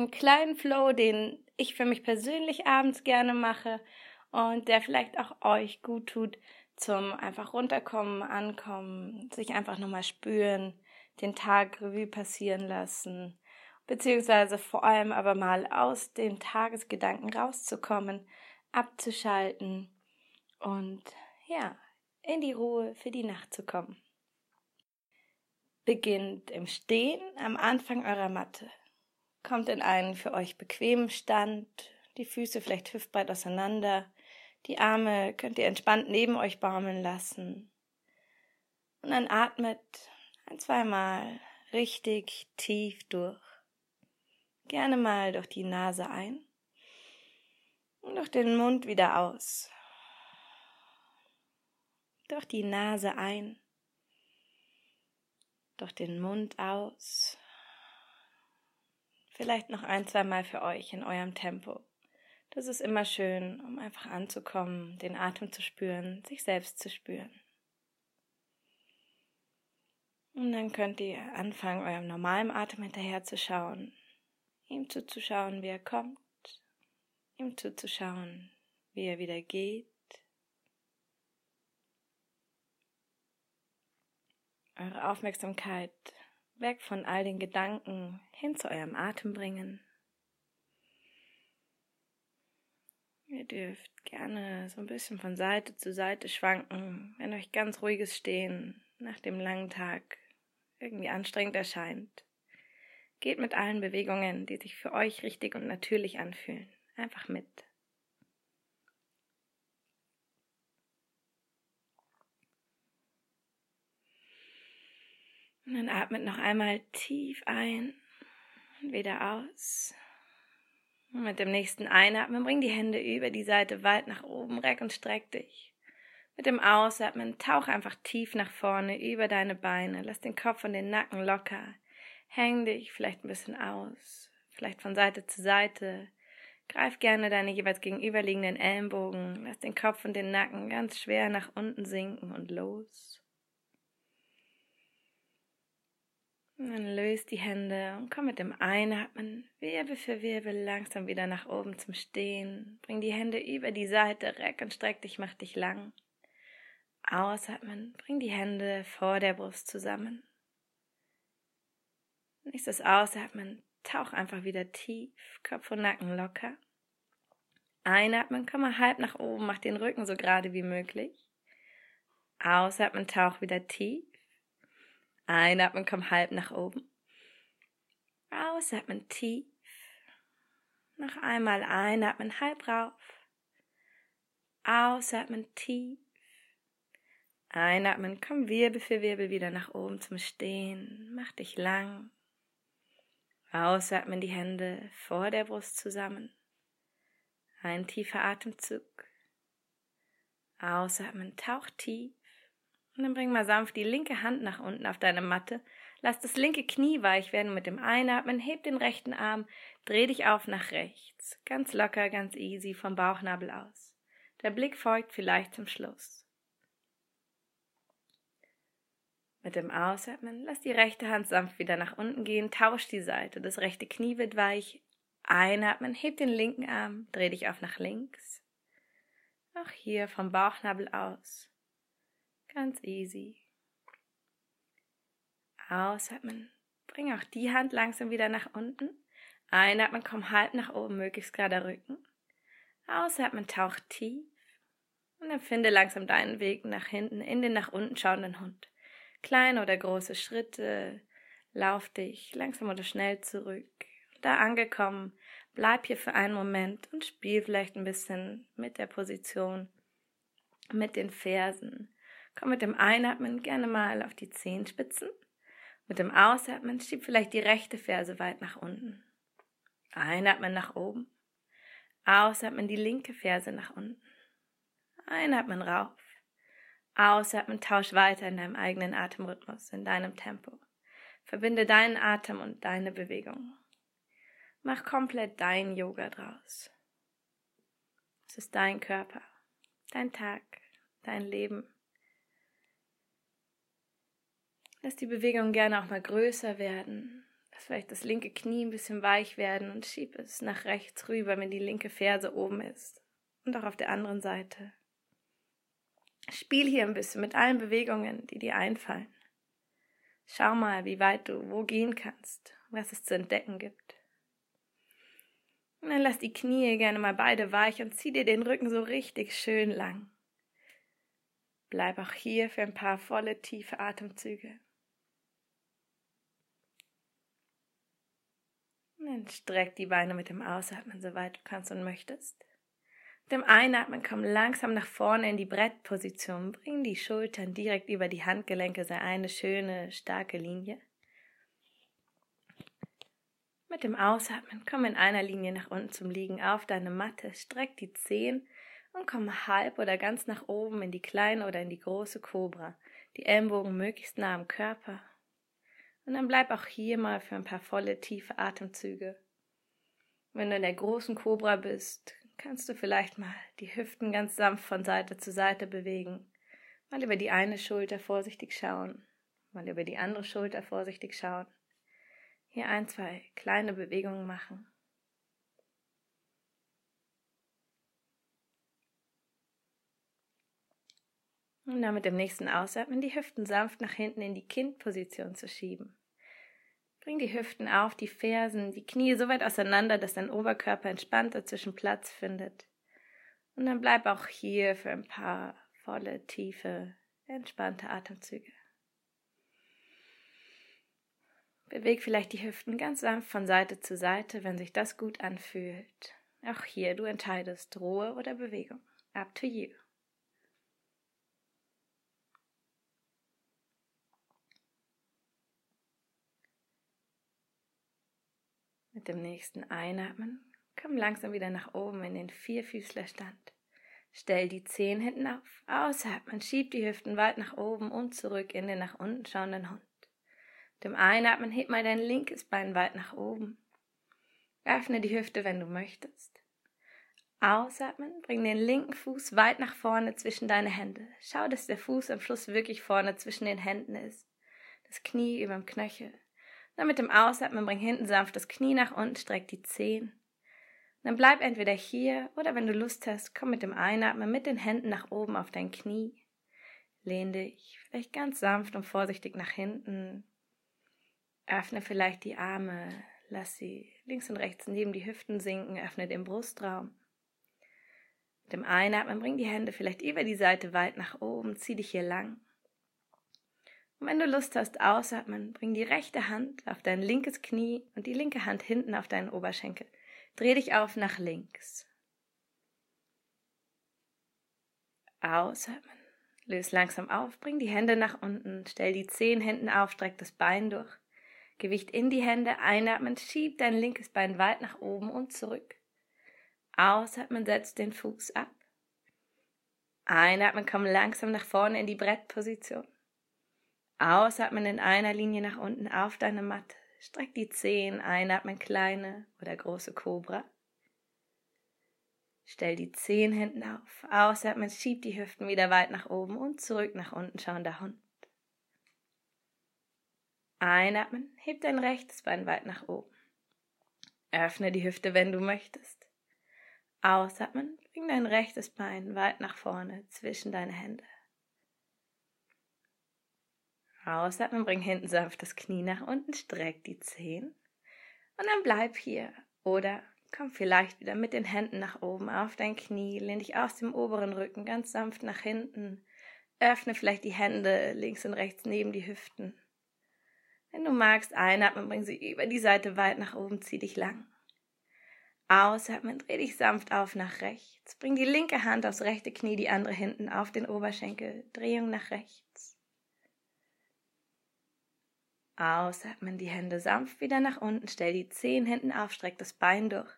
einen kleinen Flow, den ich für mich persönlich abends gerne mache und der vielleicht auch euch gut tut zum einfach runterkommen, ankommen, sich einfach nochmal spüren, den Tag Revue passieren lassen, beziehungsweise vor allem aber mal aus den Tagesgedanken rauszukommen, abzuschalten und ja, in die Ruhe für die Nacht zu kommen beginnt im Stehen am Anfang eurer Matte. Kommt in einen für euch bequemen Stand, die Füße vielleicht hüftbreit auseinander, die Arme könnt ihr entspannt neben euch baumeln lassen. Und dann atmet ein, zweimal richtig tief durch. Gerne mal durch die Nase ein und durch den Mund wieder aus. Durch die Nase ein durch den Mund aus. Vielleicht noch ein, zwei Mal für euch in eurem Tempo. Das ist immer schön, um einfach anzukommen, den Atem zu spüren, sich selbst zu spüren. Und dann könnt ihr anfangen, eurem normalen Atem hinterher zu schauen, ihm zuzuschauen, wie er kommt, ihm zuzuschauen, wie er wieder geht. eure Aufmerksamkeit weg von all den Gedanken hin zu eurem Atem bringen. Ihr dürft gerne so ein bisschen von Seite zu Seite schwanken, wenn euch ganz ruhiges Stehen nach dem langen Tag irgendwie anstrengend erscheint. Geht mit allen Bewegungen, die sich für euch richtig und natürlich anfühlen, einfach mit. Und dann atmet noch einmal tief ein und wieder aus. Und mit dem nächsten Einatmen bring die Hände über die Seite weit nach oben, reck und streck dich. Mit dem Ausatmen tauch einfach tief nach vorne über deine Beine, lass den Kopf und den Nacken locker. Häng dich vielleicht ein bisschen aus, vielleicht von Seite zu Seite. Greif gerne deine jeweils gegenüberliegenden Ellenbogen, lass den Kopf und den Nacken ganz schwer nach unten sinken und los. Und dann löst die Hände und komm mit dem Einatmen Wirbel für Wirbel langsam wieder nach oben zum Stehen. Bring die Hände über die Seite, reck und streck dich, mach dich lang. Ausatmen, bring die Hände vor der Brust zusammen. Nächstes Ausatmen, tauch einfach wieder tief, Kopf und Nacken locker. Einatmen, komm mal halb nach oben, mach den Rücken so gerade wie möglich. Ausatmen, tauch wieder tief. Einatmen, komm halb nach oben. Ausatmen tief. Noch einmal einatmen, halb rauf. Ausatmen tief. Einatmen, komm Wirbel für Wirbel wieder nach oben zum Stehen. Mach dich lang. Ausatmen die Hände vor der Brust zusammen. Ein tiefer Atemzug. Ausatmen, tauch tief. Und dann bring mal sanft die linke Hand nach unten auf deine Matte. Lass das linke Knie weich werden mit dem Einatmen. Heb den rechten Arm. Dreh dich auf nach rechts. Ganz locker, ganz easy vom Bauchnabel aus. Der Blick folgt vielleicht zum Schluss. Mit dem Ausatmen lass die rechte Hand sanft wieder nach unten gehen. Tausch die Seite. Das rechte Knie wird weich. Einatmen. Heb den linken Arm. Dreh dich auf nach links. Auch hier vom Bauchnabel aus. Ganz easy. Ausatmen. Bring auch die Hand langsam wieder nach unten. Einatmen, komm halb nach oben, möglichst gerade Rücken. Ausatmen, tauch tief. Und dann finde langsam deinen Weg nach hinten in den nach unten schauenden Hund. Kleine oder große Schritte. Lauf dich langsam oder schnell zurück. Da angekommen, bleib hier für einen Moment und spiel vielleicht ein bisschen mit der Position, mit den Fersen. Komm mit dem Einatmen gerne mal auf die Zehenspitzen. Mit dem Ausatmen schieb vielleicht die rechte Ferse weit nach unten. Einatmen nach oben. Ausatmen die linke Ferse nach unten. Einatmen rauf. Ausatmen, tausch weiter in deinem eigenen Atemrhythmus, in deinem Tempo. Verbinde deinen Atem und deine Bewegung. Mach komplett dein Yoga draus. Es ist dein Körper, dein Tag, dein Leben. Lass die Bewegung gerne auch mal größer werden. Lass vielleicht das linke Knie ein bisschen weich werden und schieb es nach rechts rüber, wenn die linke Ferse oben ist. Und auch auf der anderen Seite. Spiel hier ein bisschen mit allen Bewegungen, die dir einfallen. Schau mal, wie weit du wo gehen kannst, was es zu entdecken gibt. Und dann lass die Knie gerne mal beide weich und zieh dir den Rücken so richtig schön lang. Bleib auch hier für ein paar volle, tiefe Atemzüge. Dann streck die Beine mit dem Ausatmen, soweit du kannst und möchtest. Mit dem Einatmen komm langsam nach vorne in die Brettposition. Bring die Schultern direkt über die Handgelenke, sei eine schöne, starke Linie. Mit dem Ausatmen komm in einer Linie nach unten zum Liegen auf deine Matte, streck die Zehen und komm halb oder ganz nach oben in die kleine oder in die große Kobra. Die Ellenbogen möglichst nah am Körper. Und dann bleib auch hier mal für ein paar volle, tiefe Atemzüge. Wenn du in der großen Kobra bist, kannst du vielleicht mal die Hüften ganz sanft von Seite zu Seite bewegen. Mal über die eine Schulter vorsichtig schauen, mal über die andere Schulter vorsichtig schauen. Hier ein, zwei kleine Bewegungen machen. Und dann mit dem nächsten Ausatmen die Hüften sanft nach hinten in die Kindposition zu schieben. Bring die Hüften auf, die Fersen, die Knie so weit auseinander, dass dein Oberkörper entspannt dazwischen Platz findet. Und dann bleib auch hier für ein paar volle, tiefe, entspannte Atemzüge. Beweg vielleicht die Hüften ganz sanft von Seite zu Seite, wenn sich das gut anfühlt. Auch hier, du entscheidest Ruhe oder Bewegung. Up to you. Mit dem nächsten Einatmen komm langsam wieder nach oben in den Vierfüßlerstand. Stell die Zehen hinten auf, ausatmen, schieb die Hüften weit nach oben und zurück in den nach unten schauenden Hund dem Einatmen heb mal dein linkes Bein weit nach oben. Öffne die Hüfte, wenn du möchtest. Ausatmen, bring den linken Fuß weit nach vorne zwischen deine Hände. Schau, dass der Fuß am Schluss wirklich vorne zwischen den Händen ist. Das Knie über dem Knöchel. Dann mit dem Ausatmen bring hinten sanft das Knie nach unten, streck die Zehen. Dann bleib entweder hier oder wenn du Lust hast, komm mit dem Einatmen mit den Händen nach oben auf dein Knie. Lehn dich vielleicht ganz sanft und vorsichtig nach hinten. Öffne vielleicht die Arme, lass sie links und rechts neben die Hüften sinken, öffne den Brustraum. Mit dem Einatmen bring die Hände vielleicht über die Seite weit nach oben, zieh dich hier lang. Und wenn du Lust hast, ausatmen, bring die rechte Hand auf dein linkes Knie und die linke Hand hinten auf deinen Oberschenkel. Dreh dich auf nach links. Ausatmen. Löse langsam auf, bring die Hände nach unten, stell die Zehen hinten auf, streck das Bein durch. Gewicht in die Hände, einatmen, schieb dein linkes Bein weit nach oben und zurück. Ausatmen, setz den Fuß ab. Einatmen, komm langsam nach vorne in die Brettposition. Ausatmen in einer Linie nach unten auf deine Matte. Streck die Zehen, einatmen kleine oder große Kobra. Stell die Zehen hinten auf. Ausatmen, schieb die Hüften wieder weit nach oben und zurück nach unten schauender Hund. Einatmen, heb dein rechtes Bein weit nach oben. Öffne die Hüfte, wenn du möchtest. Ausatmen, bring dein rechtes Bein weit nach vorne zwischen deine Hände. Ausatmen, bring hinten sanft das Knie nach unten, streck die Zehen und dann bleib hier. Oder komm vielleicht wieder mit den Händen nach oben auf dein Knie, lehn dich aus dem oberen Rücken ganz sanft nach hinten. Öffne vielleicht die Hände links und rechts neben die Hüften. Wenn du magst, einatmen, bring sie über die Seite weit nach oben, zieh dich lang. Ausatmen, dreh dich sanft auf nach rechts. Bring die linke Hand aufs rechte Knie, die andere hinten auf den Oberschenkel. Drehung nach rechts. Ausatmen, die Hände sanft wieder nach unten, stell die Zehen hinten auf, streck das Bein durch.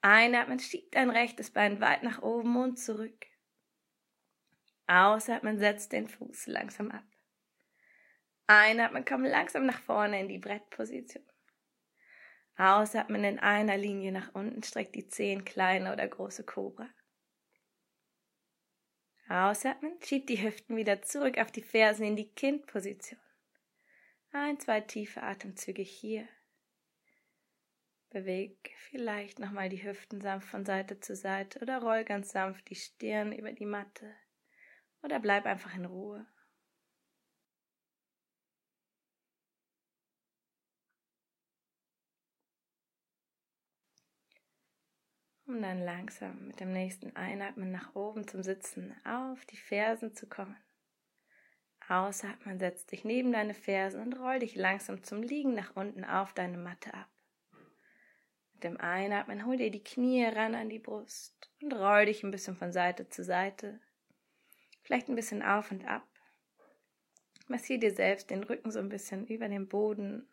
Einatmen, schieb dein rechtes Bein weit nach oben und zurück. Ausatmen, setz den Fuß langsam ab. Einatmen, komm langsam nach vorne in die Brettposition. Ausatmen in einer Linie nach unten, streck die Zehen kleine oder große Kobra. Ausatmen, schieb die Hüften wieder zurück auf die Fersen in die Kindposition. Ein, zwei tiefe Atemzüge hier. Beweg vielleicht nochmal die Hüften sanft von Seite zu Seite oder roll ganz sanft die Stirn über die Matte oder bleib einfach in Ruhe. Um dann langsam mit dem nächsten Einatmen nach oben zum Sitzen auf die Fersen zu kommen. Ausatmen, setz dich neben deine Fersen und roll dich langsam zum Liegen nach unten auf deine Matte ab. Mit dem Einatmen hol dir die Knie ran an die Brust und roll dich ein bisschen von Seite zu Seite. Vielleicht ein bisschen auf und ab. Massier dir selbst den Rücken so ein bisschen über den Boden.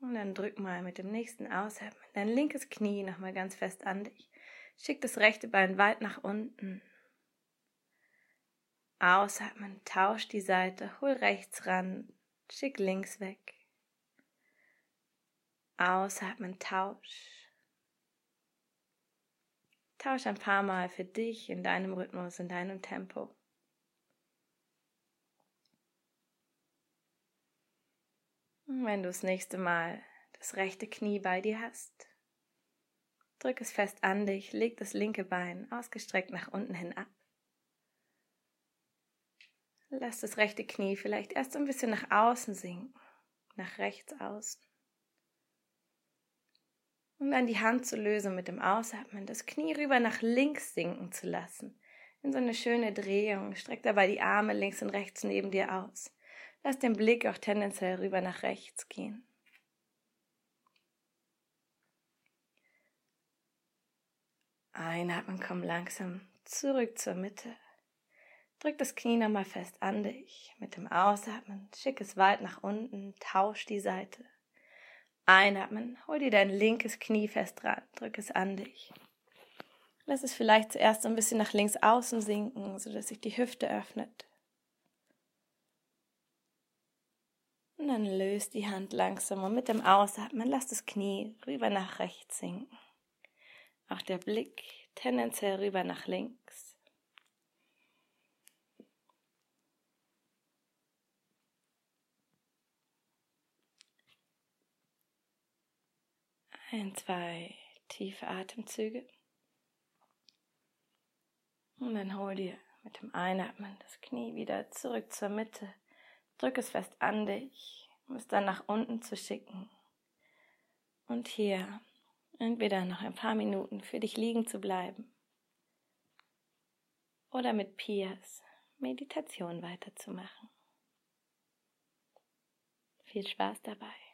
Und dann drück mal mit dem nächsten Ausatmen dein linkes Knie nochmal ganz fest an dich. Schick das rechte Bein weit nach unten. Ausatmen, tausch die Seite, hol rechts ran, Schick links weg. Ausatmen, tausch. Tausch ein paar Mal für dich in deinem Rhythmus, in deinem Tempo. Und wenn du das nächste Mal das rechte Knie bei dir hast, drück es fest an dich, leg das linke Bein ausgestreckt nach unten hin ab. Lass das rechte Knie vielleicht erst ein bisschen nach außen sinken, nach rechts außen. Und dann die Hand zu lösen mit dem Ausatmen, das Knie rüber nach links sinken zu lassen. In so eine schöne Drehung. Streck dabei die Arme links und rechts neben dir aus. Lass den Blick auch tendenziell rüber nach rechts gehen. Einatmen, komm langsam zurück zur Mitte. Drück das Knie nochmal fest an dich. Mit dem Ausatmen schick es weit nach unten, tausch die Seite. Einatmen, hol dir dein linkes Knie fest dran, drück es an dich. Lass es vielleicht zuerst ein bisschen nach links außen sinken, sodass sich die Hüfte öffnet. Und dann löst die Hand langsam und mit dem Ausatmen lass das Knie rüber nach rechts sinken. Auch der Blick tendenziell rüber nach links. Ein, zwei tiefe Atemzüge. Und dann hol dir mit dem Einatmen das Knie wieder zurück zur Mitte. Drück es fest an dich, um es dann nach unten zu schicken. Und hier entweder noch ein paar Minuten für dich liegen zu bleiben oder mit Pias Meditation weiterzumachen. Viel Spaß dabei.